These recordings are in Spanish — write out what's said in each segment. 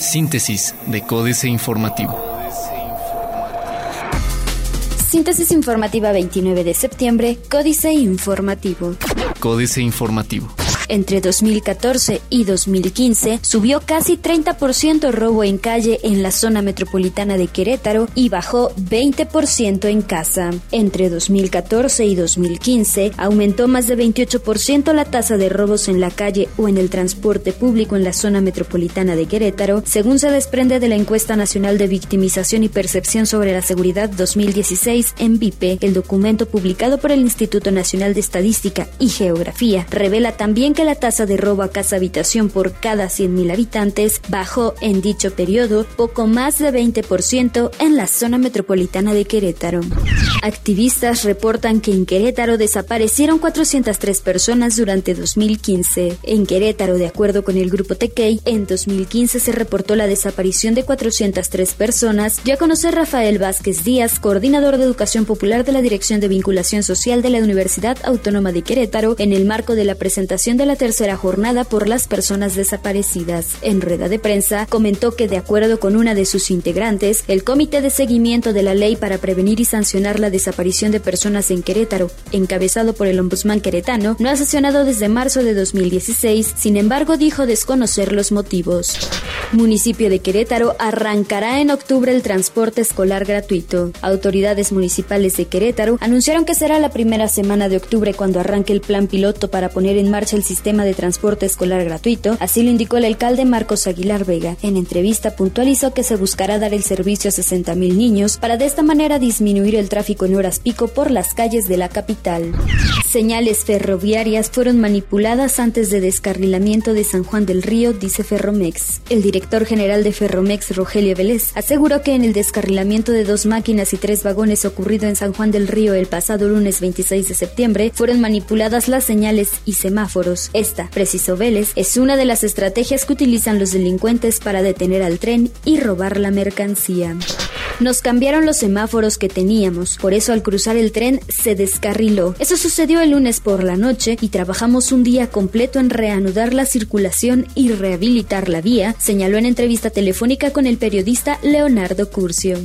Síntesis de Códice Informativo. Síntesis informativa 29 de septiembre, Códice Informativo. Códice Informativo. Entre 2014 y 2015 subió casi 30% robo en calle en la zona metropolitana de Querétaro y bajó 20% en casa. Entre 2014 y 2015 aumentó más de 28% la tasa de robos en la calle o en el transporte público en la zona metropolitana de Querétaro, según se desprende de la encuesta nacional de victimización y percepción sobre la seguridad 2016 en VIPE. El documento publicado por el Instituto Nacional de Estadística y Geografía revela también que la tasa de robo a casa habitación por cada 100.000 habitantes bajó en dicho periodo poco más de 20% en la zona metropolitana de Querétaro. Activistas reportan que en Querétaro desaparecieron 403 personas durante 2015. En Querétaro, de acuerdo con el grupo Tequey, en 2015 se reportó la desaparición de 403 personas, ya conocer Rafael Vázquez Díaz, coordinador de Educación Popular de la Dirección de Vinculación Social de la Universidad Autónoma de Querétaro, en el marco de la presentación de la tercera jornada por las personas desaparecidas. En rueda de prensa, comentó que de acuerdo con una de sus integrantes, el Comité de Seguimiento de la Ley para Prevenir y Sancionar la Desaparición de Personas en Querétaro, encabezado por el ombudsman queretano, no ha sesionado desde marzo de 2016, sin embargo dijo desconocer los motivos. Municipio de Querétaro arrancará en octubre el transporte escolar gratuito. Autoridades municipales de Querétaro anunciaron que será la primera semana de octubre cuando arranque el plan piloto para poner en marcha el sistema sistema de transporte escolar gratuito, así lo indicó el alcalde Marcos Aguilar Vega. En entrevista puntualizó que se buscará dar el servicio a 60.000 niños para de esta manera disminuir el tráfico en horas pico por las calles de la capital. Señales ferroviarias fueron manipuladas antes de descarrilamiento de San Juan del Río, dice Ferromex. El director general de Ferromex, Rogelio Vélez, aseguró que en el descarrilamiento de dos máquinas y tres vagones ocurrido en San Juan del Río el pasado lunes 26 de septiembre fueron manipuladas las señales y semáforos esta, precisó Vélez, es una de las estrategias que utilizan los delincuentes para detener al tren y robar la mercancía. Nos cambiaron los semáforos que teníamos, por eso al cruzar el tren se descarriló. Eso sucedió el lunes por la noche y trabajamos un día completo en reanudar la circulación y rehabilitar la vía, señaló en entrevista telefónica con el periodista Leonardo Curcio.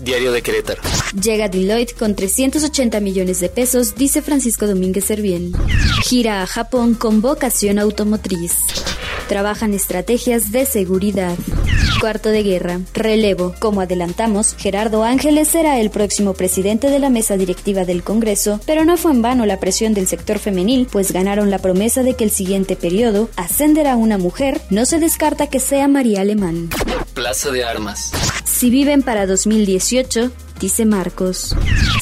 Diario de Querétaro. Llega Deloitte con 380 millones de pesos, dice Francisco Domínguez Servién. Gira a Japón con vocación automotriz. Trabajan estrategias de seguridad. Cuarto de guerra. Relevo. Como adelantamos, Gerardo Ángeles será el próximo presidente de la mesa directiva del Congreso, pero no fue en vano la presión del sector femenil, pues ganaron la promesa de que el siguiente periodo ascenderá una mujer. No se descarta que sea María Alemán. Plaza de Armas. Si viven para 2018, dice Marcos.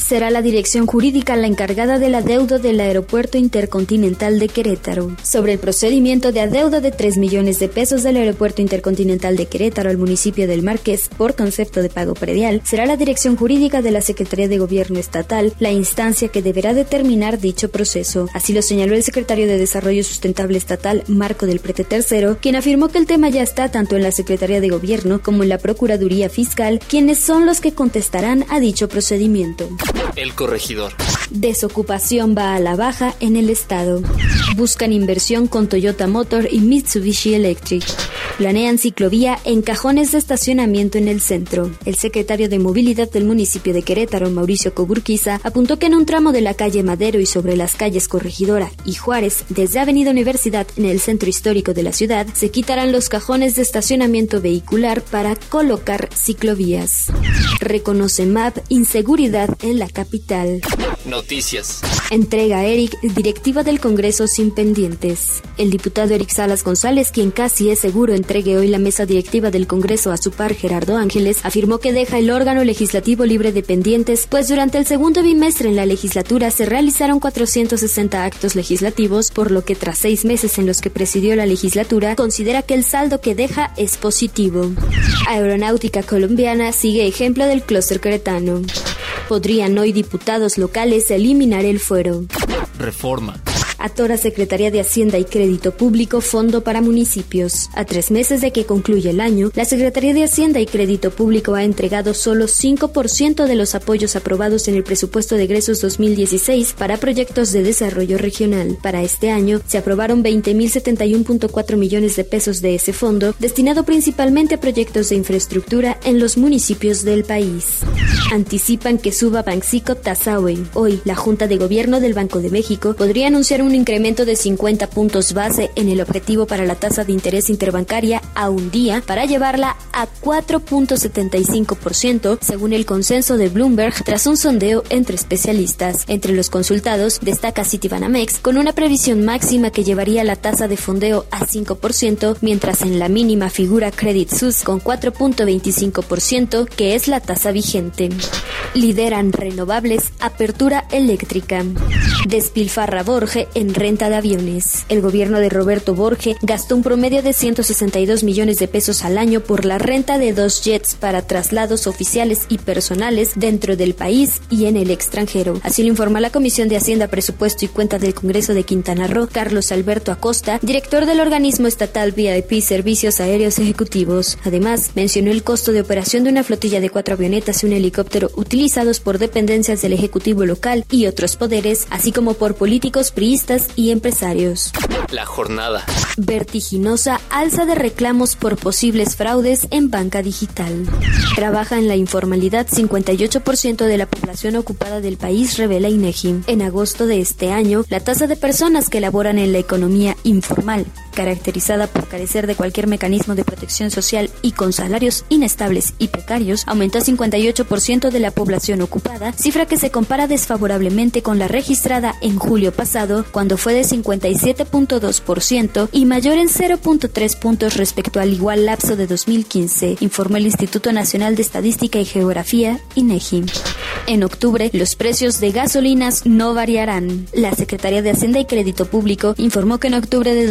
Será la dirección jurídica la encargada del adeudo del Aeropuerto Intercontinental de Querétaro. Sobre el procedimiento de adeudo de 3 millones de pesos del Aeropuerto Intercontinental de Querétaro al municipio del Marqués por concepto de pago predial, será la dirección jurídica de la Secretaría de Gobierno Estatal la instancia que deberá determinar dicho proceso. Así lo señaló el secretario de Desarrollo Sustentable Estatal, Marco del Prete III, quien afirmó que el tema ya está tanto en la Secretaría de Gobierno como en la Procuraduría Fiscal, quienes son los que contestarán a dicho procedimiento. El corregidor. Desocupación va a la baja en el estado. Buscan inversión con Toyota Motor y Mitsubishi Electric. Planean ciclovía en cajones de estacionamiento en el centro. El secretario de Movilidad del municipio de Querétaro, Mauricio Coburquiza, apuntó que en un tramo de la calle Madero y sobre las calles Corregidora y Juárez, desde Avenida Universidad en el centro histórico de la ciudad, se quitarán los cajones de estacionamiento vehicular para colocar ciclovías. Reconoce MAP inseguridad en la capital. Noticias. Entrega a Eric directiva del Congreso sin pendientes. El diputado Eric Salas González, quien casi es seguro entregue hoy la mesa directiva del Congreso a su par Gerardo Ángeles, afirmó que deja el órgano legislativo libre de pendientes, pues durante el segundo bimestre en la legislatura se realizaron 460 actos legislativos, por lo que tras seis meses en los que presidió la legislatura, considera que el saldo que deja es positivo. Aeronáutica colombiana sigue ejemplo del clúster cretano. Podrían hoy diputados locales eliminar el fuero. Reforma. Atora Secretaría de Hacienda y Crédito Público Fondo para Municipios. A tres meses de que concluya el año, la Secretaría de Hacienda y Crédito Público ha entregado solo 5% de los apoyos aprobados en el presupuesto de egresos 2016 para proyectos de desarrollo regional. Para este año, se aprobaron 20.071.4 millones de pesos de ese fondo, destinado principalmente a proyectos de infraestructura en los municipios del país. Anticipan que suba Banxico Tazaue. Hoy, la Junta de Gobierno del Banco de México podría anunciar un incremento de 50 puntos base en el objetivo para la tasa de interés interbancaria a un día para llevarla a 4.75% según el consenso de Bloomberg tras un sondeo entre especialistas. Entre los consultados destaca Citibanamex con una previsión máxima que llevaría la tasa de fondeo a 5%, mientras en la mínima figura Credit Suisse con 4.25%, que es la tasa vigente. Lideran renovables, apertura eléctrica. Despilfarra Borge en renta de aviones. El gobierno de Roberto Borge gastó un promedio de 162 millones de pesos al año por la renta de dos jets para traslados oficiales y personales dentro del país y en el extranjero. Así lo informó la Comisión de Hacienda, Presupuesto y Cuenta del Congreso de Quintana Roo, Carlos Alberto Acosta, director del organismo estatal VIP Servicios Aéreos Ejecutivos. Además, mencionó el costo de operación de una flotilla de cuatro avionetas y un helicóptero utilizados por dependencias del Ejecutivo local y otros poderes, así como por políticos priistas y empresarios. La jornada. Vertiginosa alza de reclamos por posibles fraudes en banca digital. Trabaja en la informalidad 58% de la población ocupada del país, revela INEGI. En agosto de este año, la tasa de personas que laboran en la economía informal caracterizada por carecer de cualquier mecanismo de protección social y con salarios inestables y precarios, aumentó a 58% de la población ocupada, cifra que se compara desfavorablemente con la registrada en julio pasado, cuando fue de 57.2% y mayor en 0.3 puntos respecto al igual lapso de 2015, informó el Instituto Nacional de Estadística y Geografía, INEGI. En octubre, los precios de gasolinas no variarán. La Secretaría de Hacienda y Crédito Público informó que en octubre de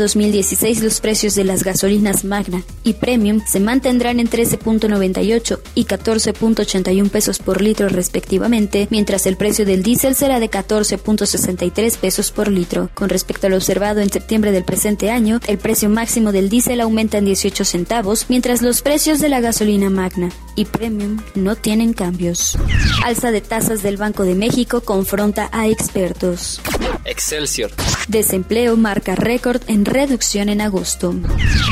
2016 los precios de las gasolinas Magna y Premium se mantendrán en 13.98 y 14.81 pesos por litro respectivamente, mientras el precio del diésel será de 14.63 pesos por litro. Con respecto a lo observado en septiembre del presente año, el precio máximo del diésel aumenta en 18 centavos, mientras los precios de la gasolina Magna y Premium no tienen cambios. Alza de tasas del Banco de México confronta a expertos. Excelsior. Desempleo marca récord en reducción en agosto.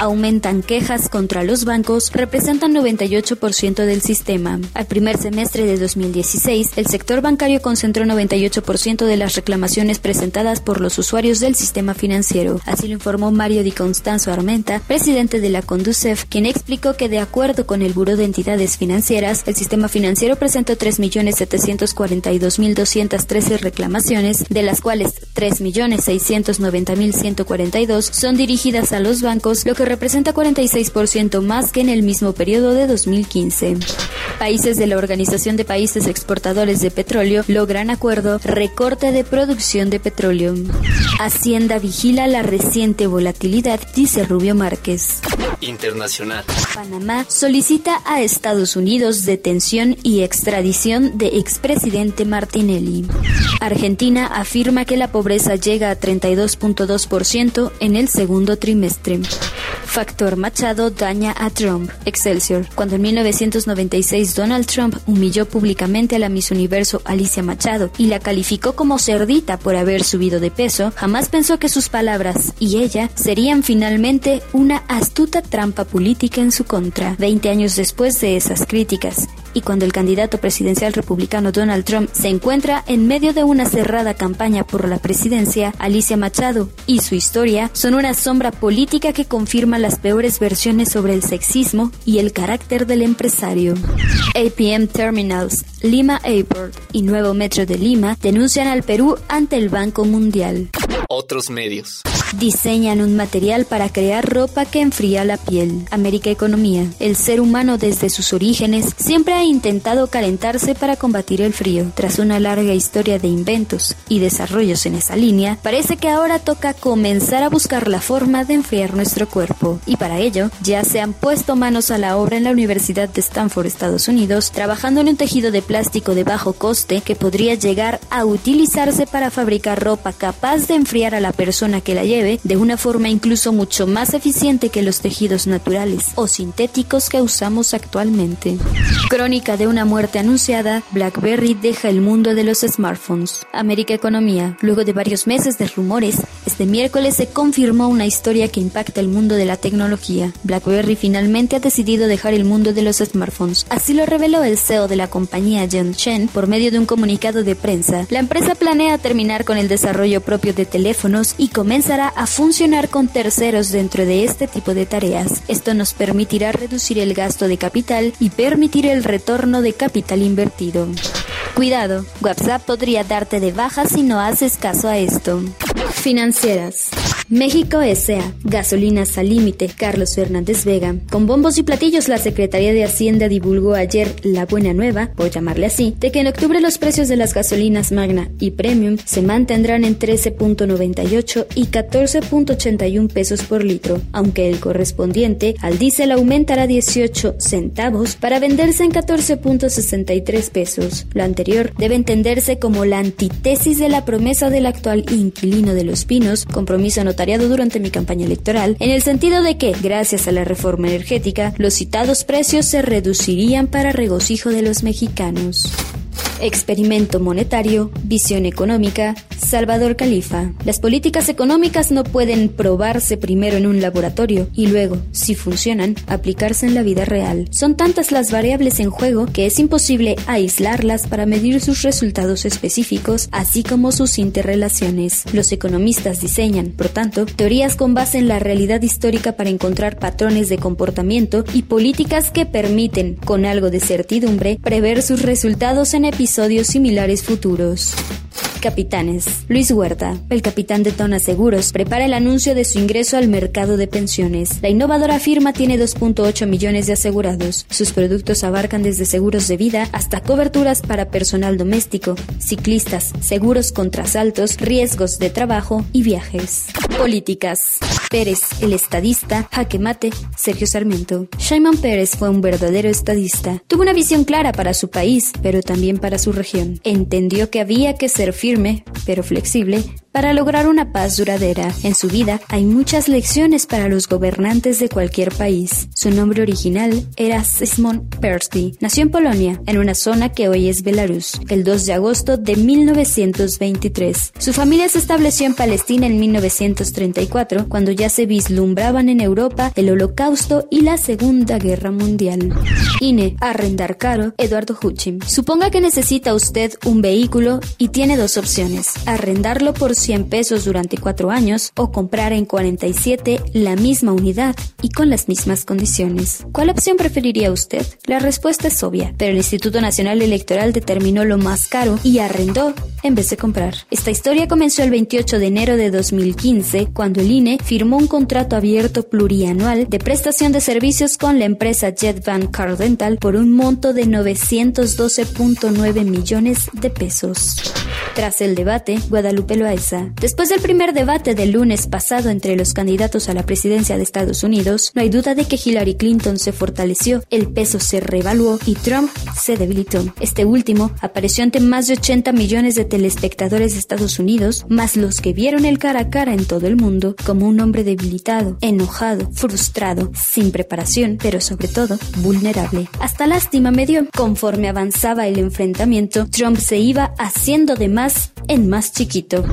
Aumentan quejas contra los bancos, representan 98% del sistema. Al primer semestre de 2016, el sector bancario concentró 98% de las reclamaciones presentadas por los usuarios del sistema financiero. Así lo informó Mario Di Constanzo Armenta, presidente de la Conducef, quien explicó que de acuerdo con el Buró de Entidades Financieras, el sistema financiero presentó 3.742.213 reclamaciones, de las cuales 3.690.142 son dirigidas a los bancos, lo que representa 46% más que en el mismo periodo de 2015. Países de la Organización de Países Exportadores de Petróleo logran acuerdo recorte de producción de petróleo. Hacienda vigila la reciente volatilidad, dice Rubio Márquez. Internacional. Panamá solicita a Estados Unidos detención y extradición de expresidente Martinelli. Argentina afirma que la pobreza llega a 32.2% en el segundo trimestre. Factor Machado daña a Trump. Excelsior. Cuando en 1996 Donald Trump humilló públicamente a la Miss Universo Alicia Machado y la calificó como cerdita por haber subido de peso, jamás pensó que sus palabras y ella serían finalmente una astuta trampa política en su contra. Veinte años después de esas críticas, y cuando el candidato presidencial republicano Donald Trump se encuentra en medio de una cerrada campaña por la presidencia, Alicia Machado y su historia son una sombra política que confirma las peores versiones sobre el sexismo y el carácter del empresario. APM Terminals, Lima Airport y Nuevo Metro de Lima denuncian al Perú ante el Banco Mundial. Otros medios. Diseñan un material para crear ropa que enfría la piel. América Economía. El ser humano desde sus orígenes siempre ha intentado calentarse para combatir el frío. Tras una larga historia de inventos y desarrollos en esa línea, parece que ahora toca comenzar a buscar la forma de enfriar nuestro cuerpo. Y para ello, ya se han puesto manos a la obra en la Universidad de Stanford, Estados Unidos, trabajando en un tejido de plástico de bajo coste que podría llegar a utilizarse para fabricar ropa capaz de enfriar a la persona que la lleve de una forma incluso mucho más eficiente que los tejidos naturales o sintéticos que usamos actualmente. Crónica de una muerte anunciada, BlackBerry deja el mundo de los smartphones. América Economía. Luego de varios meses de rumores, este miércoles se confirmó una historia que impacta el mundo de la tecnología. BlackBerry finalmente ha decidido dejar el mundo de los smartphones. Así lo reveló el CEO de la compañía John Chen por medio de un comunicado de prensa. La empresa planea terminar con el desarrollo propio de teléfonos y comenzará a funcionar con terceros dentro de este tipo de tareas. Esto nos permitirá reducir el gasto de capital y permitir el retorno de capital invertido. Cuidado, WhatsApp podría darte de baja si no haces caso a esto. Financieras. México S.A. Gasolinas al límite. Carlos Fernández Vega. Con bombos y platillos, la Secretaría de Hacienda divulgó ayer la buena nueva, por llamarle así, de que en octubre los precios de las gasolinas Magna y Premium se mantendrán en 13.98 y 14.81 pesos por litro, aunque el correspondiente al diésel aumentará 18 centavos para venderse en 14.63 pesos. Lo anterior debe entenderse como la antítesis de la promesa del actual inquilino de Los Pinos, compromiso durante mi campaña electoral, en el sentido de que, gracias a la reforma energética, los citados precios se reducirían para regocijo de los mexicanos. Experimento monetario, visión económica, Salvador Califa. Las políticas económicas no pueden probarse primero en un laboratorio y luego, si funcionan, aplicarse en la vida real. Son tantas las variables en juego que es imposible aislarlas para medir sus resultados específicos, así como sus interrelaciones. Los economistas diseñan, por tanto, teorías con base en la realidad histórica para encontrar patrones de comportamiento y políticas que permiten, con algo de certidumbre, prever sus resultados en episodios similares futuros. Capitanes. Luis Huerta, el capitán de Tona Seguros, prepara el anuncio de su ingreso al mercado de pensiones. La innovadora firma tiene 2.8 millones de asegurados. Sus productos abarcan desde seguros de vida hasta coberturas para personal doméstico, ciclistas, seguros contra asaltos, riesgos de trabajo y viajes. Políticas. Pérez, el estadista, jaque mate, Sergio Sarmiento. Shimon Pérez fue un verdadero estadista. Tuvo una visión clara para su país, pero también para su región. Entendió que había que ser firme pero flexible, para lograr una paz duradera. En su vida hay muchas lecciones para los gobernantes de cualquier país. Su nombre original era Simon Persky. Nació en Polonia, en una zona que hoy es Belarus, el 2 de agosto de 1923. Su familia se estableció en Palestina en 1934, cuando ya se vislumbraban en Europa el Holocausto y la Segunda Guerra Mundial. INE, arrendar caro, Eduardo Huchim. Suponga que necesita usted un vehículo y tiene dos opciones. Arrendarlo por 100 pesos durante cuatro años o comprar en 47 la misma unidad y con las mismas condiciones. ¿Cuál opción preferiría usted? La respuesta es obvia, pero el Instituto Nacional Electoral determinó lo más caro y arrendó en vez de comprar. Esta historia comenzó el 28 de enero de 2015 cuando el INE firmó un contrato abierto plurianual de prestación de servicios con la empresa JetBank Car Rental por un monto de 912.9 millones de pesos. Tras el debate, Guadalupe Loaiza. Después del primer debate del lunes pasado entre los candidatos a la presidencia de Estados Unidos, no hay duda de que Hillary Clinton se fortaleció, el peso se revaluó y Trump se debilitó. Este último apareció ante más de 80 millones de telespectadores de Estados Unidos, más los que vieron el cara a cara en todo el mundo, como un hombre debilitado, enojado, frustrado, sin preparación, pero sobre todo vulnerable. Hasta lástima me dio. Conforme avanzaba el enfrentamiento, Trump se iba haciendo de más en más chiquito.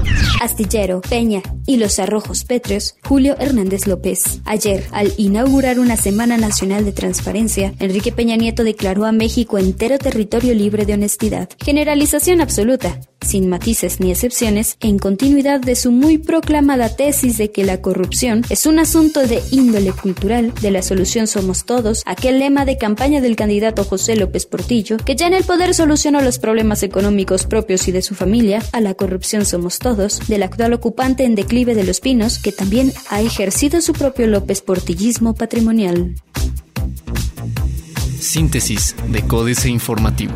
Astillero, Peña y los arrojos pétreos, Julio Hernández López. Ayer, al inaugurar una Semana Nacional de Transparencia, Enrique Peña Nieto declaró a México entero territorio libre de honestidad. Generalización absoluta sin matices ni excepciones, en continuidad de su muy proclamada tesis de que la corrupción es un asunto de índole cultural, de la solución somos todos, aquel lema de campaña del candidato José López Portillo, que ya en el poder solucionó los problemas económicos propios y de su familia, a la corrupción somos todos, del actual ocupante en declive de los pinos, que también ha ejercido su propio López Portillismo patrimonial. Síntesis de Códice Informativo.